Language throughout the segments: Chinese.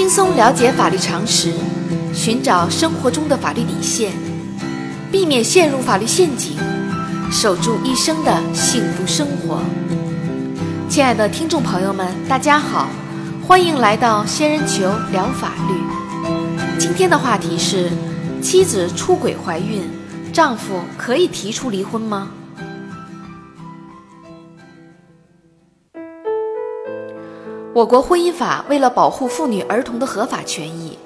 轻松了解法律常识，寻找生活中的法律底线，避免陷入法律陷阱，守住一生的幸福生活。亲爱的听众朋友们，大家好，欢迎来到仙人球聊法律。今天的话题是：妻子出轨怀孕，丈夫可以提出离婚吗？我国婚姻法为了保护妇女儿童的合法权益，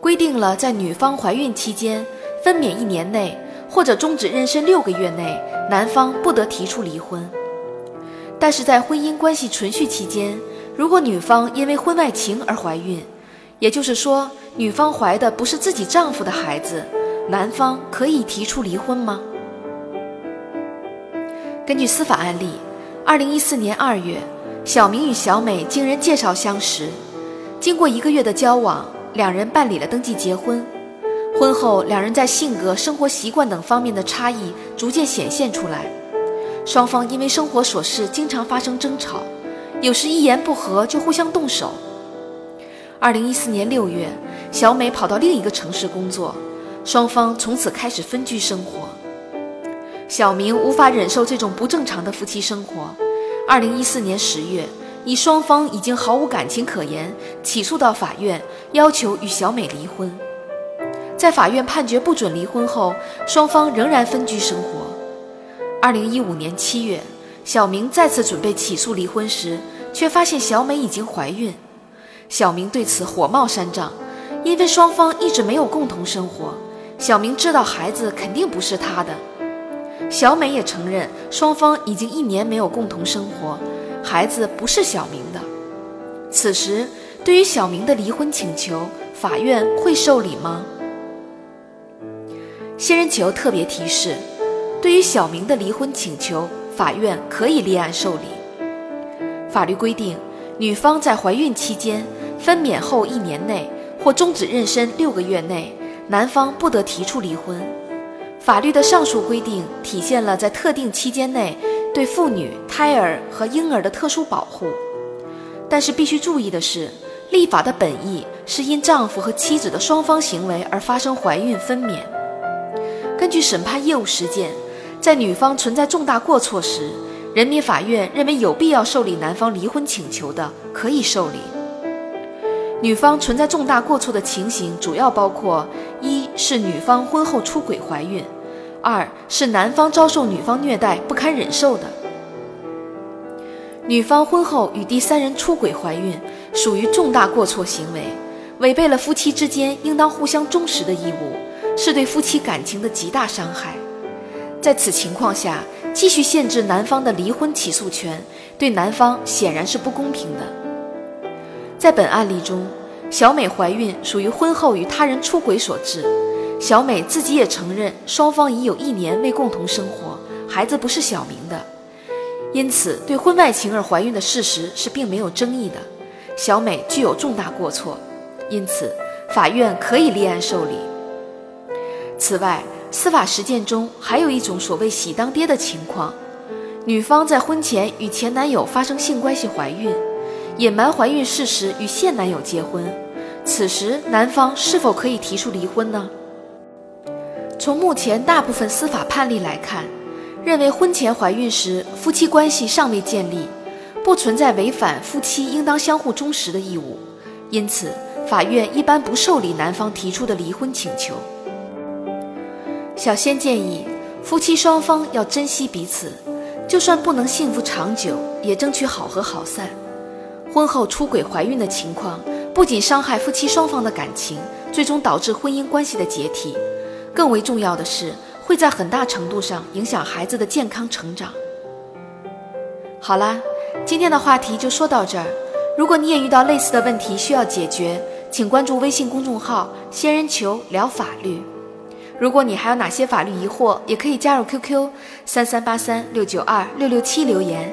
规定了在女方怀孕期间分娩一年内或者终止妊娠六个月内，男方不得提出离婚。但是在婚姻关系存续期间，如果女方因为婚外情而怀孕，也就是说女方怀的不是自己丈夫的孩子，男方可以提出离婚吗？根据司法案例，二零一四年二月。小明与小美经人介绍相识，经过一个月的交往，两人办理了登记结婚。婚后，两人在性格、生活习惯等方面的差异逐渐显现出来，双方因为生活琐事经常发生争吵，有时一言不合就互相动手。二零一四年六月，小美跑到另一个城市工作，双方从此开始分居生活。小明无法忍受这种不正常的夫妻生活。二零一四年十月，以双方已经毫无感情可言，起诉到法院，要求与小美离婚。在法院判决不准离婚后，双方仍然分居生活。二零一五年七月，小明再次准备起诉离婚时，却发现小美已经怀孕。小明对此火冒三丈，因为双方一直没有共同生活，小明知道孩子肯定不是他的。小美也承认，双方已经一年没有共同生活，孩子不是小明的。此时，对于小明的离婚请求，法院会受理吗？仙人球特别提示：对于小明的离婚请求，法院可以立案受理。法律规定，女方在怀孕期间、分娩后一年内或终止妊娠六个月内，男方不得提出离婚。法律的上述规定体现了在特定期间内对妇女、胎儿和婴儿的特殊保护，但是必须注意的是，立法的本意是因丈夫和妻子的双方行为而发生怀孕分娩。根据审判业务实践，在女方存在重大过错时，人民法院认为有必要受理男方离婚请求的，可以受理。女方存在重大过错的情形主要包括：一是女方婚后出轨怀孕。二是男方遭受女方虐待不堪忍受的，女方婚后与第三人出轨怀孕，属于重大过错行为，违背了夫妻之间应当互相忠实的义务，是对夫妻感情的极大伤害。在此情况下，继续限制男方的离婚起诉权，对男方显然是不公平的。在本案例中，小美怀孕属于婚后与他人出轨所致。小美自己也承认，双方已有一年未共同生活，孩子不是小明的，因此对婚外情而怀孕的事实是并没有争议的。小美具有重大过错，因此法院可以立案受理。此外，司法实践中还有一种所谓“喜当爹”的情况：女方在婚前与前男友发生性关系怀孕，隐瞒怀孕事实与现男友结婚，此时男方是否可以提出离婚呢？从目前大部分司法判例来看，认为婚前怀孕时夫妻关系尚未建立，不存在违反夫妻应当相互忠实的义务，因此法院一般不受理男方提出的离婚请求。小仙建议，夫妻双方要珍惜彼此，就算不能幸福长久，也争取好合好散。婚后出轨怀孕的情况，不仅伤害夫妻双方的感情，最终导致婚姻关系的解体。更为重要的是，会在很大程度上影响孩子的健康成长。好啦，今天的话题就说到这儿。如果你也遇到类似的问题需要解决，请关注微信公众号“仙人球聊法律”。如果你还有哪些法律疑惑，也可以加入 QQ 三三八三六九二六六七留言，